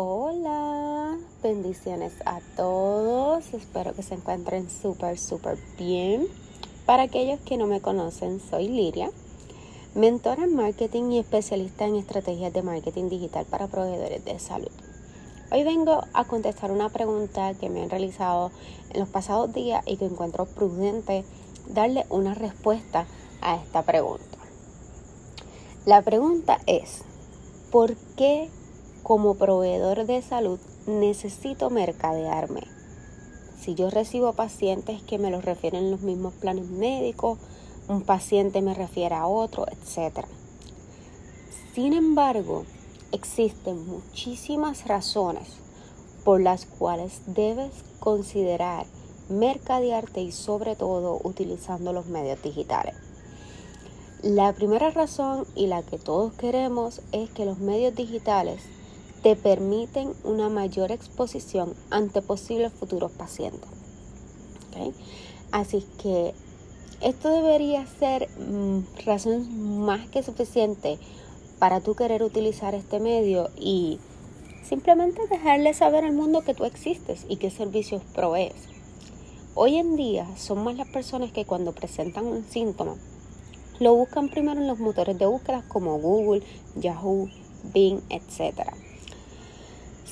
Hola, bendiciones a todos. Espero que se encuentren súper, súper bien. Para aquellos que no me conocen, soy Liria, mentora en marketing y especialista en estrategias de marketing digital para proveedores de salud. Hoy vengo a contestar una pregunta que me han realizado en los pasados días y que encuentro prudente darle una respuesta a esta pregunta. La pregunta es, ¿por qué como proveedor de salud necesito mercadearme. Si yo recibo pacientes que me los refieren los mismos planes médicos, un paciente me refiere a otro, etc. Sin embargo, existen muchísimas razones por las cuales debes considerar mercadearte y sobre todo utilizando los medios digitales. La primera razón y la que todos queremos es que los medios digitales te permiten una mayor exposición ante posibles futuros pacientes. Así que esto debería ser mm, razón más que suficiente para tú querer utilizar este medio y simplemente dejarle saber al mundo que tú existes y qué servicios provees. Hoy en día son más las personas que cuando presentan un síntoma lo buscan primero en los motores de búsqueda como Google, Yahoo, Bing, etc.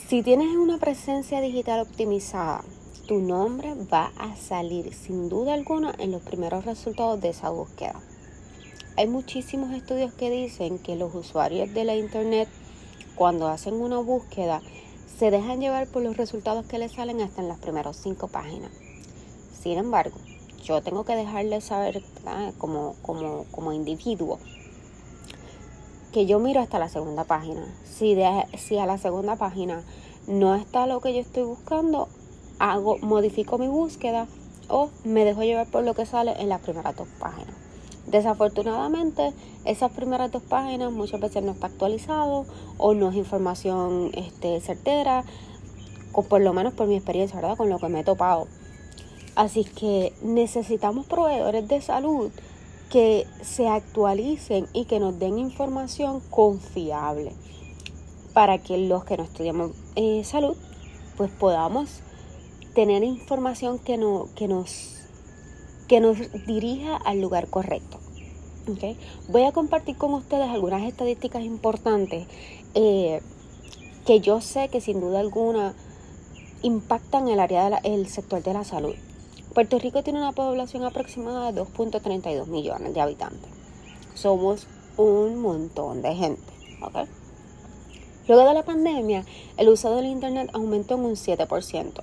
Si tienes una presencia digital optimizada, tu nombre va a salir sin duda alguna en los primeros resultados de esa búsqueda. Hay muchísimos estudios que dicen que los usuarios de la internet cuando hacen una búsqueda se dejan llevar por los resultados que les salen hasta en las primeras cinco páginas. Sin embargo, yo tengo que dejarles saber como, como, como individuo que yo miro hasta la segunda página. Si, de, si a la segunda página no está lo que yo estoy buscando, hago, modifico mi búsqueda o me dejo llevar por lo que sale en las primeras dos páginas. Desafortunadamente, esas primeras dos páginas muchas veces no está actualizado o no es información este, certera, por lo menos por mi experiencia, ¿verdad? Con lo que me he topado. Así que necesitamos proveedores de salud que se actualicen y que nos den información confiable para que los que no estudiamos eh, salud pues podamos tener información que, no, que, nos, que nos dirija al lugar correcto. ¿okay? Voy a compartir con ustedes algunas estadísticas importantes eh, que yo sé que sin duda alguna impactan el área del sector de la salud. Puerto Rico tiene una población aproximada de 2.32 millones de habitantes. Somos un montón de gente. Luego de la pandemia, el uso del Internet aumentó en un 7%,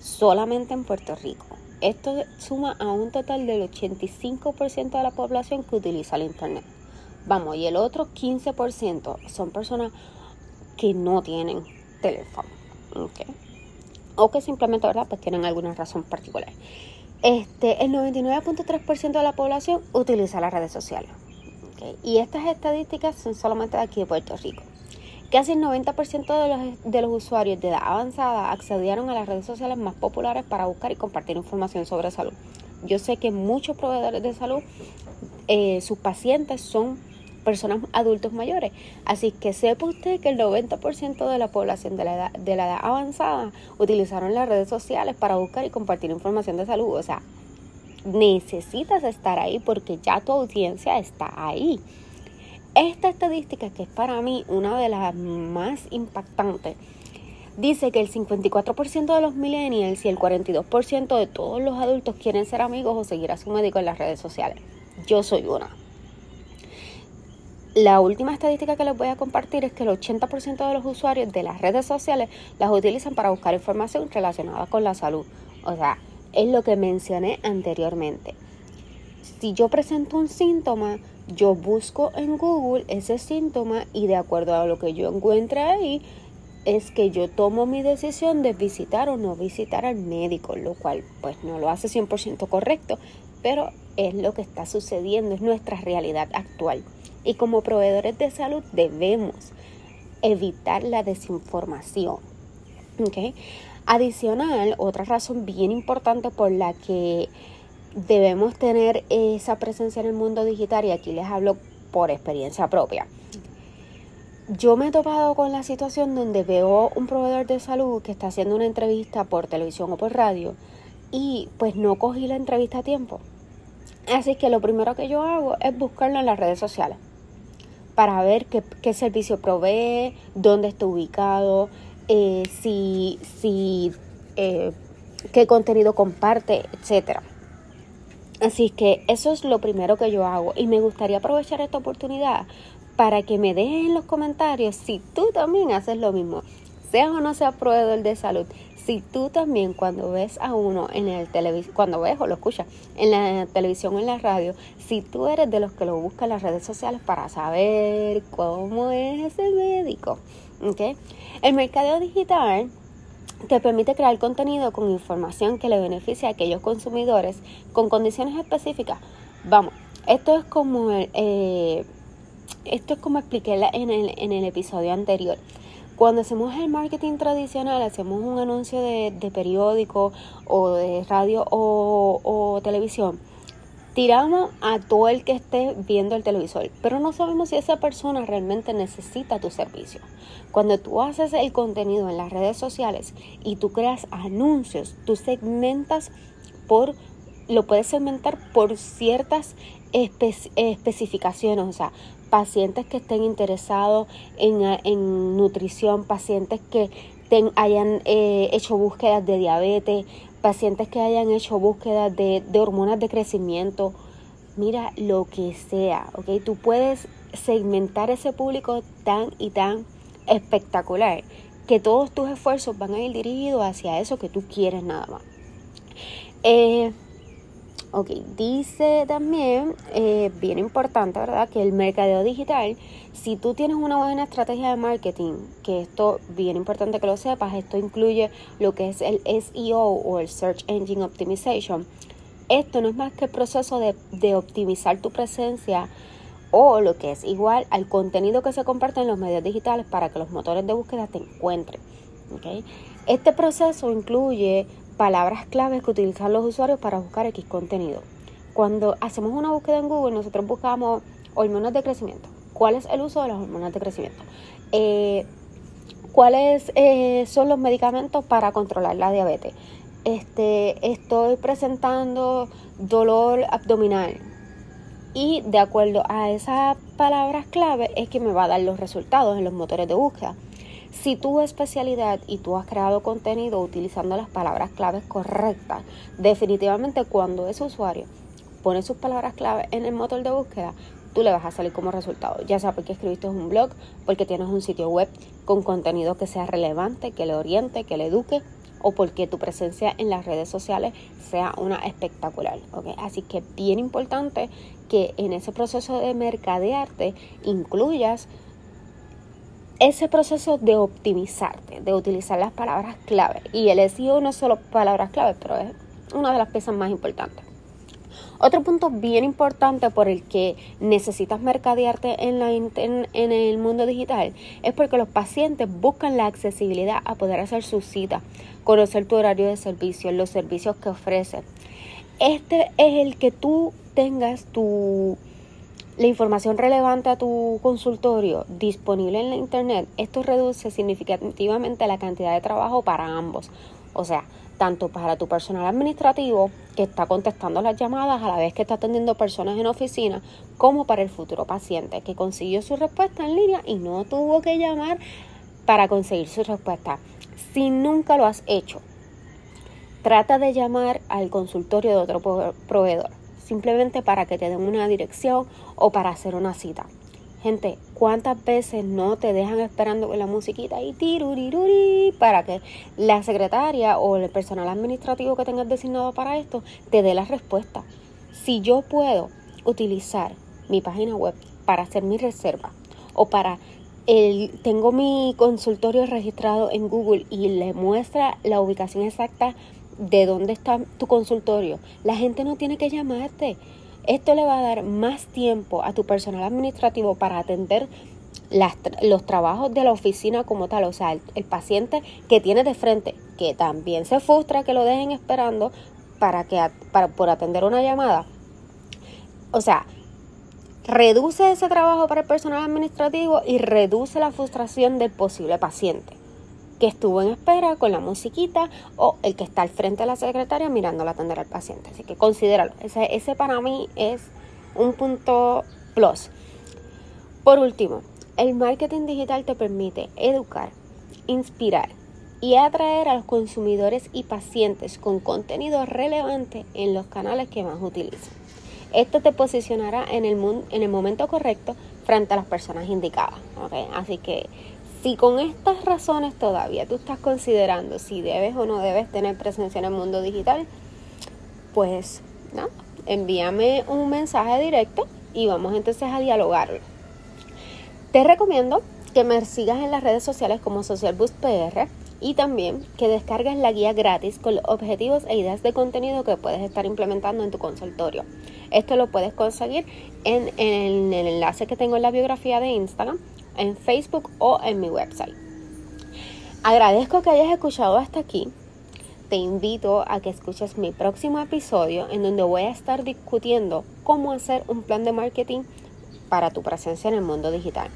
solamente en Puerto Rico. Esto suma a un total del 85% de la población que utiliza el Internet. Vamos, y el otro 15% son personas que no tienen teléfono. O que simplemente, ¿verdad? Pues tienen alguna razón particular. Este, el 99.3% de la población utiliza las redes sociales. Y estas estadísticas son solamente de aquí de Puerto Rico. Casi el 90% de los, de los usuarios de edad avanzada accedieron a las redes sociales más populares para buscar y compartir información sobre salud. Yo sé que muchos proveedores de salud, eh, sus pacientes son personas adultos mayores. Así que sepa usted que el 90% de la población de la, edad, de la edad avanzada utilizaron las redes sociales para buscar y compartir información de salud. O sea, necesitas estar ahí porque ya tu audiencia está ahí. Esta estadística, que es para mí una de las más impactantes, dice que el 54% de los millennials y el 42% de todos los adultos quieren ser amigos o seguir a su médico en las redes sociales. Yo soy una. La última estadística que les voy a compartir es que el 80% de los usuarios de las redes sociales las utilizan para buscar información relacionada con la salud. O sea, es lo que mencioné anteriormente. Si yo presento un síntoma, yo busco en Google ese síntoma y de acuerdo a lo que yo encuentre ahí, es que yo tomo mi decisión de visitar o no visitar al médico, lo cual pues no lo hace 100% correcto, pero es lo que está sucediendo, es nuestra realidad actual y como proveedores de salud debemos evitar la desinformación. Adicional, otra razón bien importante por la que debemos tener esa presencia en el mundo digital, y aquí les hablo por experiencia propia. yo me he topado con la situación donde veo un proveedor de salud que está haciendo una entrevista por televisión o por radio y pues no cogí la entrevista a tiempo. Así que lo primero que yo hago es buscarlo en las redes sociales para ver qué, servicio provee, dónde está ubicado, eh, si, si eh, qué contenido comparte, etcétera. Así que eso es lo primero que yo hago y me gustaría aprovechar esta oportunidad para que me dejes en los comentarios si tú también haces lo mismo, sea o no sea proveedor de salud. Si tú también cuando ves a uno en el televisión, cuando ves o lo escuchas en la televisión o en la radio, si tú eres de los que lo buscan en las redes sociales para saber cómo es ese médico, ¿ok? El mercadeo digital te permite crear contenido con información que le beneficie a aquellos consumidores con condiciones específicas. Vamos, esto es como eh, esto es como expliqué en el, en el episodio anterior. Cuando hacemos el marketing tradicional, hacemos un anuncio de, periódico o de radio o, o, televisión, tiramos a todo el que esté viendo el televisor, pero no sabemos si esa persona realmente necesita tu servicio. Cuando tú haces el contenido en las redes sociales y tú creas anuncios, tú segmentas por, lo puedes segmentar por ciertas especificaciones, o sea, pacientes que estén interesados en, nutrición, pacientes que hayan eh, hecho búsquedas de diabetes, pacientes que hayan hecho búsquedas de, hormonas de crecimiento, mira lo que sea, ¿ok? Tú puedes segmentar ese público tan y tan espectacular que todos tus esfuerzos van a ir dirigidos hacia eso que tú quieres nada más. Eh, Ok, dice también, eh, bien importante, ¿verdad? Que el mercadeo digital, si tú tienes una buena estrategia de marketing, que esto, bien importante que lo sepas, esto incluye lo que es el SEO o el Search Engine Optimization. Esto no es más que el proceso de, de optimizar tu presencia o lo que es igual al contenido que se comparte en los medios digitales para que los motores de búsqueda te encuentren. ¿okay? Este proceso incluye palabras claves que utilizan los usuarios para buscar X contenido. Cuando hacemos una búsqueda en Google, nosotros buscamos hormonas de crecimiento. ¿Cuál es el uso de las hormonas de crecimiento? Eh, ¿Cuáles eh, son los medicamentos para controlar la diabetes? Este, estoy presentando dolor abdominal. Y de acuerdo a esas palabras clave es que me va a dar los resultados en los motores de búsqueda. Si tu especialidad y tú has creado contenido utilizando las palabras claves correctas, definitivamente cuando ese usuario pone sus palabras claves en el motor de búsqueda, tú le vas a salir como resultado. Ya sea porque escribiste un blog, porque tienes un sitio web con contenido que sea relevante, que le oriente, que le eduque, o porque tu presencia en las redes sociales sea una espectacular. Así que bien importante que en ese proceso de mercadearte incluyas ese proceso de optimizarte, de utilizar las palabras clave. Y el SEO no es solo palabras clave, pero es una de las piezas más importantes. Otro punto bien importante por el que necesitas mercadearte en, la, en, el mundo digital es porque los pacientes buscan la accesibilidad a poder hacer su cita, conocer tu horario de servicio, los servicios que ofrece. Este es el que tú tengas tu la información relevante a tu consultorio disponible en la internet, esto reduce significativamente la cantidad de trabajo para ambos. O sea, tanto para tu personal administrativo que está contestando las llamadas a la vez que está atendiendo personas en oficina, como para el futuro paciente que consiguió su respuesta en línea y no tuvo que llamar para conseguir su respuesta. Si nunca lo has hecho, trata de llamar al consultorio de otro proveedor simplemente para que te den una dirección o para hacer una cita. Gente, ¿cuántas veces no te dejan esperando con la musiquita y tiruriruri para que la secretaria o el personal administrativo que tengas designado para esto te dé la respuesta? Si yo puedo utilizar mi página web para hacer mi reserva o para el, tengo mi consultorio registrado en Google y le muestra la ubicación exacta de dónde está tu consultorio. La gente no tiene que llamarte. Esto le va a dar más tiempo a tu personal administrativo para atender los trabajos de la oficina como tal. O sea, el, paciente que tiene de frente, que también se frustra que lo dejen esperando para que, para, por atender una llamada. O sea, reduce ese trabajo para el personal administrativo y reduce la frustración del posible paciente que estuvo en espera con la musiquita o el que está al frente de la secretaria mirándola atender al paciente. Así que considéralo. Ese, ese para mí es un punto plus. Por último, el marketing digital te permite educar, inspirar y atraer a los consumidores y pacientes con contenido relevante en los canales que más utilizan. Esto te posicionará en el, en el momento correcto frente a las personas indicadas. Así que si con estas razones todavía tú estás considerando si debes o no debes tener presencia en el mundo digital, pues nada, envíame un mensaje directo y vamos entonces a dialogarlo. Te recomiendo que me sigas en las redes sociales como Social Boost PR y también que descargues la guía gratis con los objetivos e ideas de contenido que puedes estar implementando en tu consultorio. Esto lo puedes conseguir en el enlace que tengo en la biografía de Instagram, en Facebook o en mi website. Agradezco que hayas escuchado hasta aquí. Te invito a que escuches mi próximo episodio en donde voy a estar discutiendo cómo hacer un plan de marketing para tu presencia en el mundo digital.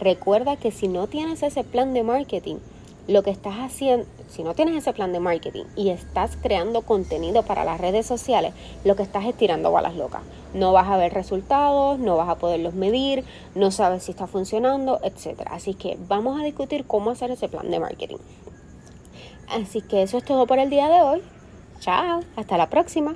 Recuerda que si no tienes ese plan de marketing, lo que estás haciendo, si no tienes ese plan de marketing y estás creando contenido para las redes sociales, lo que estás es tirando balas locas. No vas a ver resultados, no vas a poderlos medir, no sabes si está funcionando, etc. Así que vamos a discutir cómo hacer ese plan de marketing. Así que eso es todo por el día de hoy. Chao, hasta la próxima.